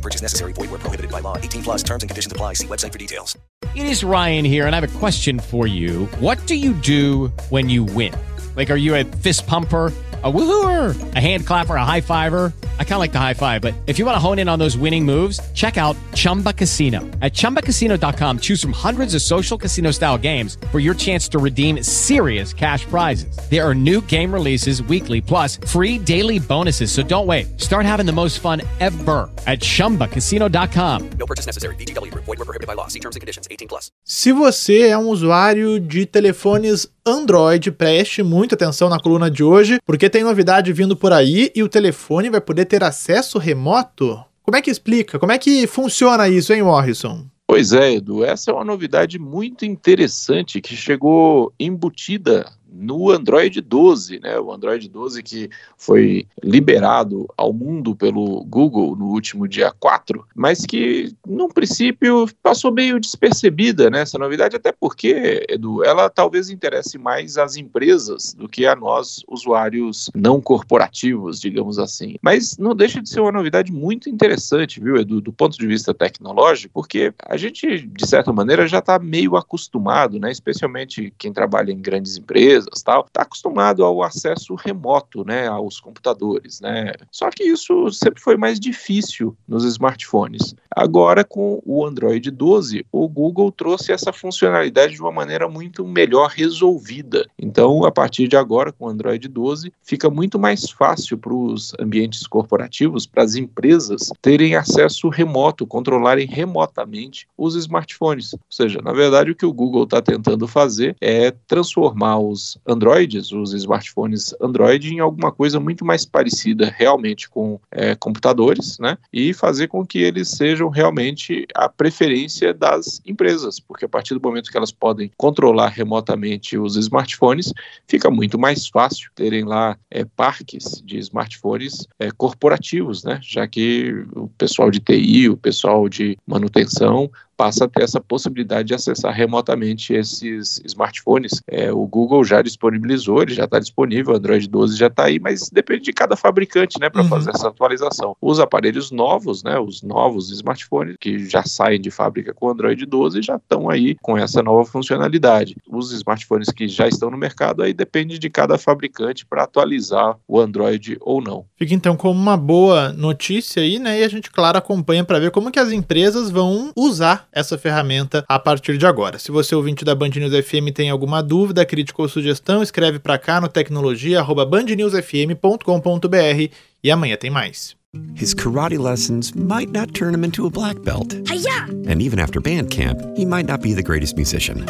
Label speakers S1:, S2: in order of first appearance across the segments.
S1: Purchase necessary. Void where prohibited by law. 18 plus terms and conditions apply. See website for details.
S2: It is Ryan here, and I have a question for you. What do you do when you win? Like, are you a fist pumper? a woohooer, a hand clapper, a high fiver. I kind of like the high five, but if you want to hone in on those winning moves, check out Chumba Casino. At ChumbaCasino.com, choose from hundreds of social casino style games for your chance to redeem serious cash prizes. There are new game releases weekly, plus free daily bonuses. So don't wait. Start having the most fun ever at ChumbaCasino.com.
S1: No purchase necessary. VGW. Void were prohibited by law. See terms and conditions. 18 plus.
S3: Se você é um usuário de telefones Android, preste muita atenção na coluna de hoje, porque tem novidade vindo por aí e o telefone vai poder ter acesso remoto? Como é que explica? Como é que funciona isso, hein, Morrison?
S4: Pois é, Edu, essa é uma novidade muito interessante que chegou embutida no Android 12, né? O Android 12 que foi liberado ao mundo pelo Google no último dia 4, mas que, no princípio, passou meio despercebida, né? Essa novidade, até porque, Edu, ela talvez interesse mais às empresas do que a nós, usuários não corporativos, digamos assim. Mas não deixa de ser uma novidade muito interessante, viu, Edu, do ponto de vista tecnológico, porque a gente, de certa maneira, já está meio acostumado, né? Especialmente quem trabalha em grandes empresas empresas tal, está acostumado ao acesso remoto, né, aos computadores, né? Só que isso sempre foi mais difícil nos smartphones. Agora, com o Android 12, o Google trouxe essa funcionalidade de uma maneira muito melhor resolvida. Então, a partir de agora, com o Android 12, fica muito mais fácil para os ambientes corporativos, para as empresas terem acesso remoto, controlarem remotamente os smartphones. Ou seja, na verdade, o que o Google está tentando fazer é transformar os Androids, os smartphones Android, em alguma coisa muito mais parecida realmente com é, computadores, né? E fazer com que eles sejam realmente a preferência das empresas, porque a partir do momento que elas podem controlar remotamente os smartphones, fica muito mais fácil terem lá é, parques de smartphones é, corporativos, né? Já que o pessoal de TI, o pessoal de manutenção passa a ter essa possibilidade de acessar remotamente esses smartphones. É, o Google já disponibilizou, ele já está disponível, o Android 12 já está aí, mas depende de cada fabricante, né, para uhum. fazer essa atualização. Os aparelhos novos, né, os novos smartphones que já saem de fábrica com Android 12 já estão aí com essa nova funcionalidade. Os smartphones que já estão no mercado aí depende de cada fabricante para atualizar o Android ou não.
S3: Fica então como uma boa notícia aí, né? E a gente, claro, acompanha para ver como que as empresas vão usar essa ferramenta a partir de agora. Se você ouvinte da Band News FM tem alguma dúvida, crítica ou sugestão, escreve para cá no tecnologia@bandnewsfm.com.br e amanhã tem mais.
S5: His karate lessons might not turn him into a black belt. Hi-ya! And even after band camp, he might not be the greatest musician.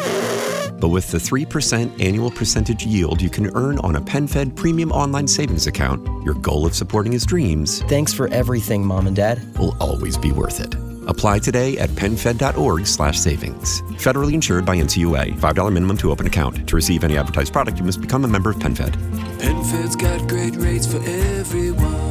S5: But with the 3% annual percentage yield you can earn on a PenFed premium online savings account, your goal of supporting his dreams.
S6: Thanks for everything, Mom and Dad.
S5: Will always be worth it. Apply today at PenFed.org slash savings. Federally insured by NCUA. $5 minimum to open account. To receive any advertised product, you must become a member of PenFed.
S7: PenFed's got great rates for everyone.